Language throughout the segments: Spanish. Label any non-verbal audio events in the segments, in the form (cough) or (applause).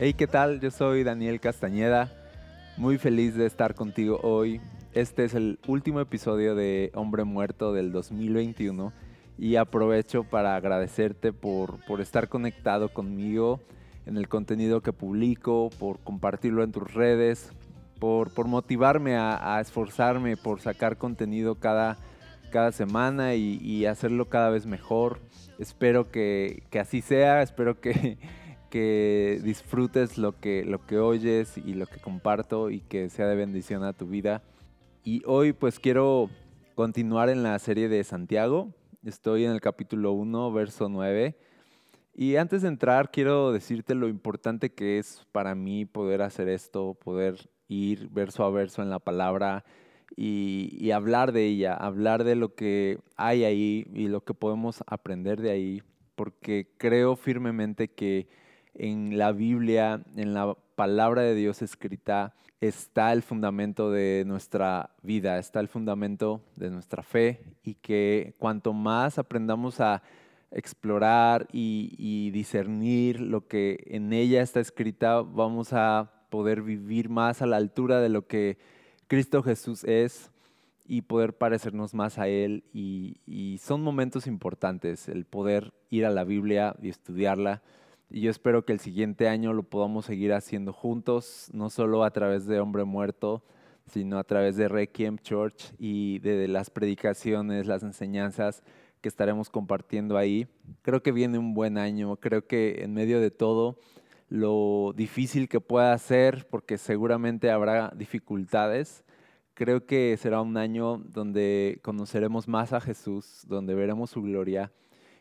Hey, ¿qué tal? Yo soy Daniel Castañeda. Muy feliz de estar contigo hoy. Este es el último episodio de Hombre Muerto del 2021 y aprovecho para agradecerte por, por estar conectado conmigo en el contenido que publico, por compartirlo en tus redes, por, por motivarme a, esforzarme por sacar contenido cada, cada semana y, y hacerlo cada vez mejor. Espero que, que así sea, espero que, que disfrutes lo que, lo que oyes y lo que comparto y que sea de bendición a tu vida. Y hoy pues quiero continuar en la serie de Santiago. Estoy en el capítulo 1, verso 9. Y antes de entrar quiero decirte lo importante que es para mí poder hacer esto, poder ir verso a verso en la palabra y, y hablar de ella, hablar de lo que hay ahí y lo que podemos aprender de ahí, porque creo firmemente que en la Biblia, en la palabra de Dios escrita, está el fundamento de nuestra vida, está el fundamento de nuestra fe y que cuanto más aprendamos a explorar y, discernir lo que en ella está escrita, vamos a poder vivir más a la altura de lo que Cristo Jesús es y poder parecernos más a Él. Y son momentos importantes el poder ir a la Biblia y estudiarla. Y yo espero que el siguiente año lo podamos seguir haciendo juntos, no solo a través de Hombre Muerto, sino a través de Requiem Church y de, las predicaciones, las enseñanzas que estaremos compartiendo ahí. Creo que viene un buen año, creo que en medio de todo, lo difícil que pueda ser, porque seguramente habrá dificultades, creo que será un año donde conoceremos más a Jesús, donde veremos su gloria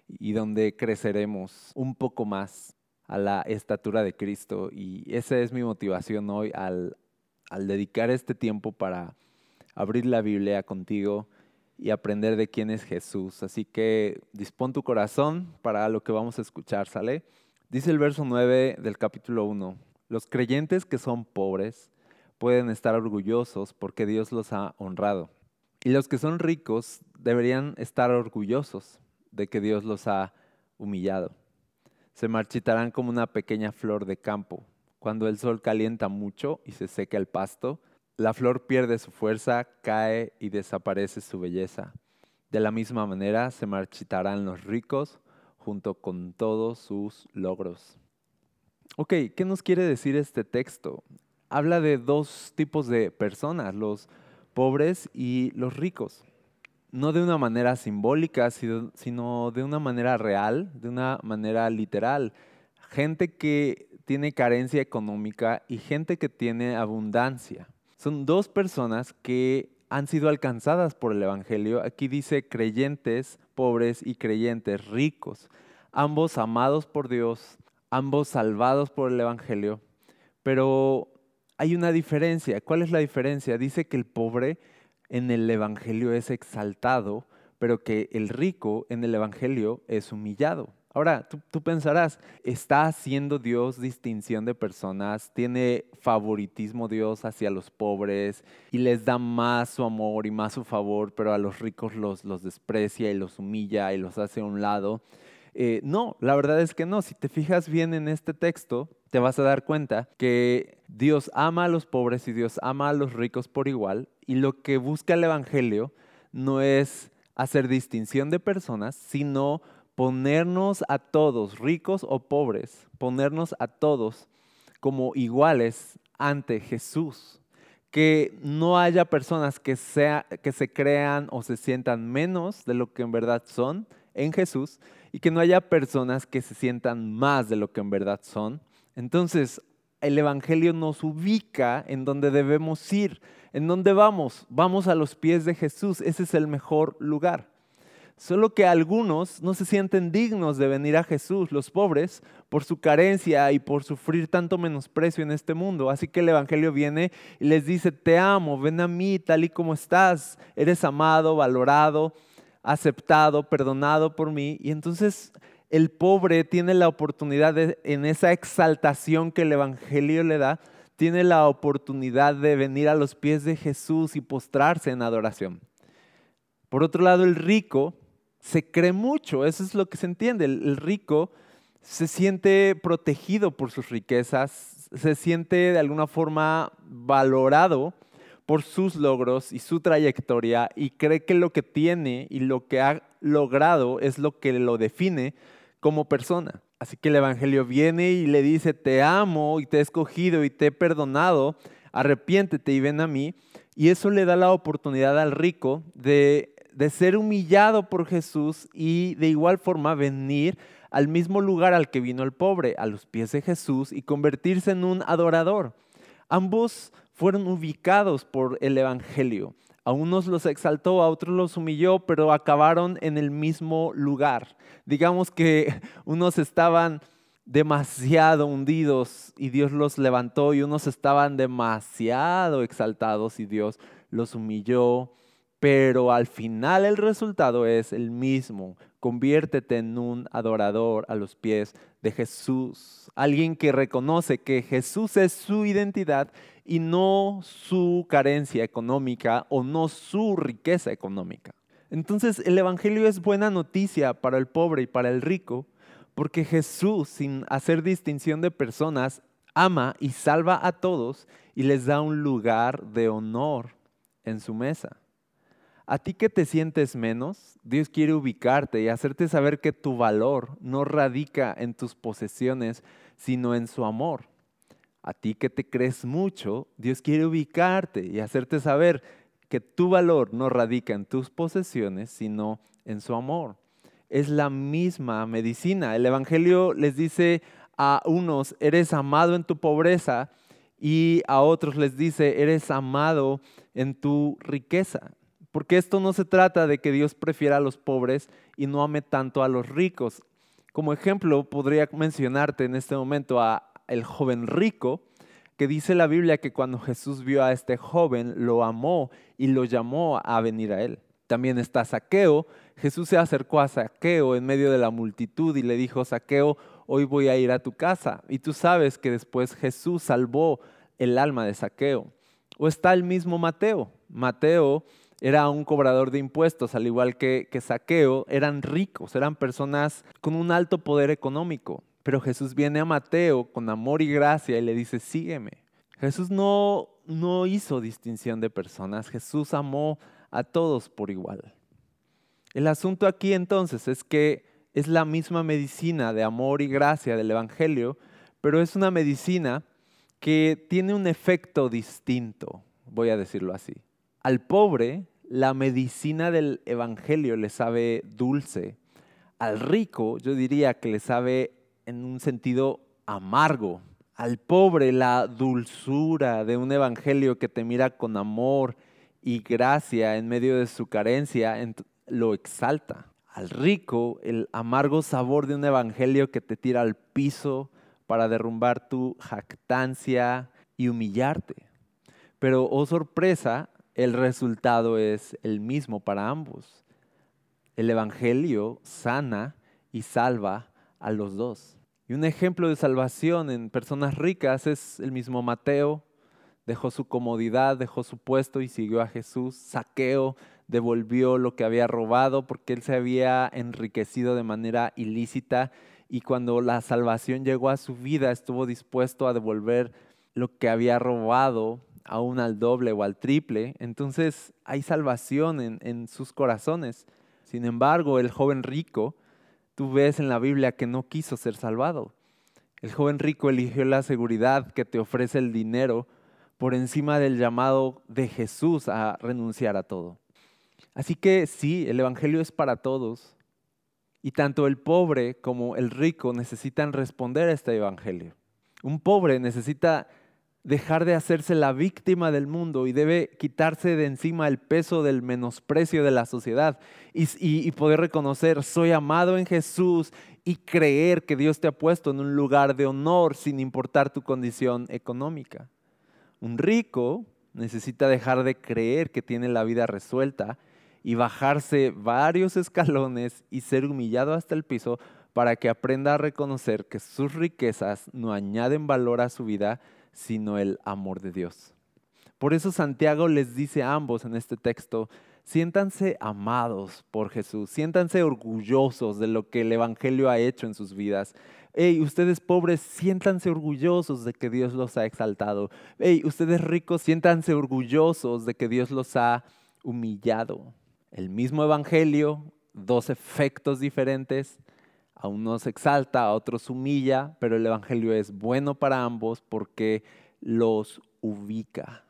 y donde creceremos un poco más a la estatura de Cristo. Y esa es mi motivación hoy al, al dedicar este tiempo para abrir la Biblia contigo y aprender de quién es Jesús. Así que dispón tu corazón para lo que vamos a escuchar, ¿sale? Dice el verso 9 del capítulo 1, los creyentes que son pobres pueden estar orgullosos porque Dios los ha honrado. Y los que son ricos deberían estar orgullosos de que Dios los ha humillado. Se marchitarán como una pequeña flor de campo. Cuando el sol calienta mucho y se seca el pasto, la flor pierde su fuerza, cae y desaparece su belleza. De la misma manera se marchitarán los ricos junto con todos sus logros. Ok, ¿qué nos quiere decir este texto? Habla de dos tipos de personas, los pobres y los ricos no de una manera simbólica, sino de una manera real, de una manera literal. Gente que tiene carencia económica y gente que tiene abundancia. Son dos personas que han sido alcanzadas por el Evangelio. Aquí dice creyentes pobres y creyentes ricos, ambos amados por Dios, ambos salvados por el Evangelio. Pero hay una diferencia. ¿Cuál es la diferencia? Dice que el pobre en el Evangelio es exaltado, pero que el rico en el Evangelio es humillado. Ahora, tú, pensarás, ¿está haciendo Dios distinción de personas? ¿Tiene favoritismo Dios hacia los pobres y les da más su amor y más su favor, pero a los ricos los, los desprecia y los humilla y los hace a un lado? Eh, no, la verdad es que no. Si te fijas bien en este texto, te vas a dar cuenta que Dios ama a los pobres y Dios ama a los ricos por igual. Y lo que busca el Evangelio no es hacer distinción de personas, sino ponernos a todos, ricos o pobres, ponernos a todos como iguales ante Jesús. Que no haya personas que, se crean o se sientan menos de lo que en verdad son en Jesús y que no haya personas que se sientan más de lo que en verdad son. Entonces, el Evangelio nos ubica en donde debemos ir. ¿En dónde vamos? Vamos a los pies de Jesús. Ese es el mejor lugar. Solo que algunos no se sienten dignos de venir a Jesús, los pobres, por su carencia y por sufrir tanto menosprecio en este mundo. Así que el Evangelio viene y les dice, te amo, ven a mí tal y como estás, eres amado, valorado, aceptado, perdonado por mí. Y entonces el pobre tiene la oportunidad de, en esa exaltación que el Evangelio le da, tiene la oportunidad de venir a los pies de Jesús y postrarse en adoración. Por otro lado, el rico se cree mucho, eso es lo que se entiende. El, el rico se siente protegido por sus riquezas, se siente de alguna forma valorado por sus logros y su trayectoria y cree que lo que tiene y lo que ha logrado es lo que lo define como persona. Así que el Evangelio viene y le dice, te amo y te he escogido y te he perdonado, arrepiéntete y ven a mí. Y eso le da la oportunidad al rico de, de ser humillado por Jesús y de igual forma venir al mismo lugar al que vino el pobre, a los pies de Jesús y convertirse en un adorador. Ambos fueron ubicados por el Evangelio. A unos los exaltó, a otros los humilló, pero acabaron en el mismo lugar. Digamos que (laughs) unos estaban demasiado hundidos y Dios los levantó y unos estaban demasiado exaltados y Dios los humilló, pero al final el resultado es el mismo. Conviértete en un adorador a los pies de Jesús, alguien que reconoce que Jesús es su identidad y no su carencia económica o no su riqueza económica. Entonces el Evangelio es buena noticia para el pobre y para el rico, porque Jesús, sin hacer distinción de personas, ama y salva a todos y les da un lugar de honor en su mesa. A ti que te sientes menos, Dios quiere ubicarte y hacerte saber que tu valor no radica en tus posesiones, sino en su amor. A ti que te crees mucho, Dios quiere ubicarte y hacerte saber que tu valor no radica en tus posesiones, sino en su amor. Es la misma medicina. El Evangelio les dice a unos, eres amado en tu pobreza, y a otros les dice, eres amado en tu riqueza. Porque esto no se trata de que Dios prefiera a los pobres y no ame tanto a los ricos. Como ejemplo, podría mencionarte en este momento a el joven rico, que dice la Biblia que cuando Jesús vio a este joven, lo amó y lo llamó a venir a él. También está Saqueo. Jesús se acercó a Saqueo en medio de la multitud y le dijo, Saqueo, hoy voy a ir a tu casa. Y tú sabes que después Jesús salvó el alma de Saqueo. O está el mismo Mateo. Mateo era un cobrador de impuestos, al igual que, que Saqueo, eran ricos, eran personas con un alto poder económico. Pero Jesús viene a Mateo con amor y gracia y le dice, sígueme. Jesús no, no hizo distinción de personas, Jesús amó a todos por igual. El asunto aquí entonces es que es la misma medicina de amor y gracia del Evangelio, pero es una medicina que tiene un efecto distinto, voy a decirlo así. Al pobre, la medicina del Evangelio le sabe dulce. Al rico, yo diría que le sabe en un sentido amargo. Al pobre, la dulzura de un Evangelio que te mira con amor y gracia en medio de su carencia, lo exalta. Al rico, el amargo sabor de un Evangelio que te tira al piso para derrumbar tu jactancia y humillarte. Pero, oh sorpresa, el resultado es el mismo para ambos. El Evangelio sana y salva a los dos. Y un ejemplo de salvación en personas ricas es el mismo Mateo. Dejó su comodidad, dejó su puesto y siguió a Jesús. Saqueo devolvió lo que había robado porque él se había enriquecido de manera ilícita y cuando la salvación llegó a su vida estuvo dispuesto a devolver lo que había robado aún al doble o al triple. Entonces hay salvación en, sus corazones. Sin embargo, el joven rico, tú ves en la Biblia que no quiso ser salvado. El joven rico eligió la seguridad que te ofrece el dinero por encima del llamado de Jesús a renunciar a todo. Así que sí, el Evangelio es para todos. Y tanto el pobre como el rico necesitan responder a este Evangelio. Un pobre necesita dejar de hacerse la víctima del mundo y debe quitarse de encima el peso del menosprecio de la sociedad y, poder reconocer, soy amado en Jesús y creer que Dios te ha puesto en un lugar de honor sin importar tu condición económica. Un rico necesita dejar de creer que tiene la vida resuelta y bajarse varios escalones y ser humillado hasta el piso para que aprenda a reconocer que sus riquezas no añaden valor a su vida, sino el amor de Dios. Por eso Santiago les dice a ambos en este texto, siéntanse amados por Jesús, siéntanse orgullosos de lo que el Evangelio ha hecho en sus vidas. Hey, ustedes pobres, siéntanse orgullosos de que Dios los ha exaltado. Hey, ustedes ricos, siéntanse orgullosos de que Dios los ha humillado. El mismo Evangelio, dos efectos diferentes. A unos exalta, a otros humilla, pero el Evangelio es bueno para ambos porque los ubica.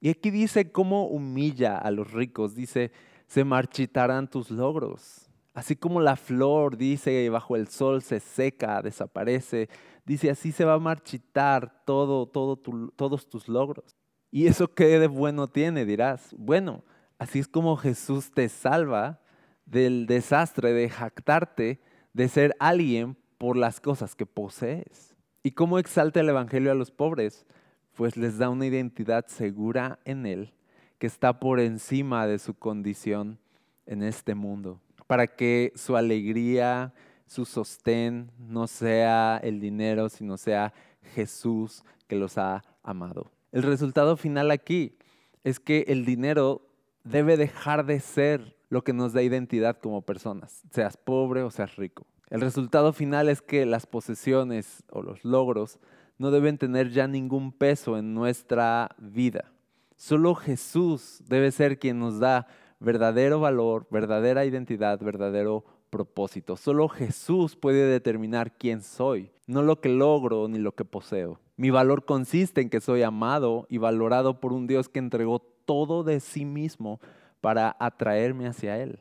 Y aquí dice cómo humilla a los ricos. Dice, se marchitarán tus logros. Así como la flor, dice, bajo el sol se seca, desaparece. Dice, así se va a marchitar todo, todos tus logros. ¿Y eso qué de bueno tiene? Dirás. Bueno, así es como Jesús te salva del desastre de jactarte de ser alguien por las cosas que posees. ¿Y cómo exalta el Evangelio a los pobres? Pues les da una identidad segura en Él, que está por encima de su condición en este mundo, para que su alegría, su sostén no sea el dinero, sino sea Jesús que los ha amado. El resultado final aquí es que el dinero debe dejar de ser lo que nos da identidad como personas, seas pobre o seas rico. El resultado final es que las posesiones o los logros no deben tener ya ningún peso en nuestra vida. Solo Jesús debe ser quien nos da verdadero valor, verdadera identidad, verdadero propósito. Solo Jesús puede determinar quién soy, no lo que logro ni lo que poseo. Mi valor consiste en que soy amado y valorado por un Dios que entregó todo de sí mismo para atraerme hacia Él.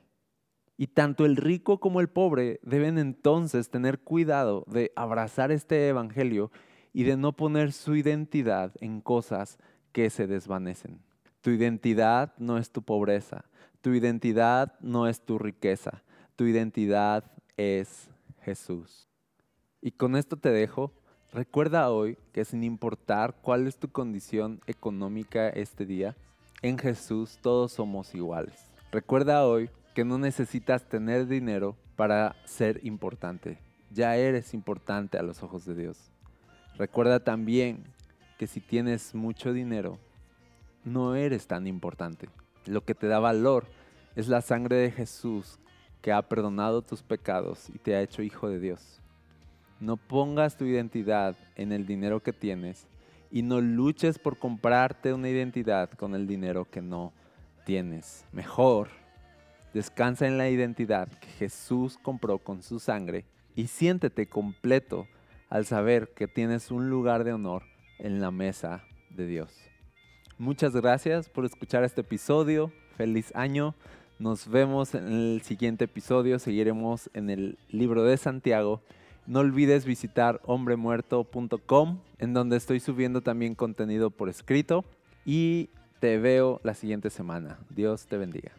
Y tanto el rico como el pobre deben entonces tener cuidado de abrazar este Evangelio y de no poner su identidad en cosas que se desvanecen. Tu identidad no es tu pobreza, tu identidad no es tu riqueza, tu identidad es Jesús. Y con esto te dejo. Recuerda hoy que sin importar cuál es tu condición económica este día, en Jesús todos somos iguales. Recuerda hoy que no necesitas tener dinero para ser importante. Ya eres importante a los ojos de Dios. Recuerda también que si tienes mucho dinero, no eres tan importante. Lo que te da valor es la sangre de Jesús que ha perdonado tus pecados y te ha hecho hijo de Dios. No pongas tu identidad en el dinero que tienes y no luches por comprarte una identidad con el dinero que no tienes. Mejor, descansa en la identidad que Jesús compró con su sangre y siéntete completo al saber que tienes un lugar de honor en la mesa de Dios. Muchas gracias por escuchar este episodio. Feliz año. Nos vemos en el siguiente episodio. Seguiremos en el libro de Santiago. No olvides visitar hombremuerto.com, en donde estoy subiendo también contenido por escrito. Y te veo la siguiente semana. Dios te bendiga.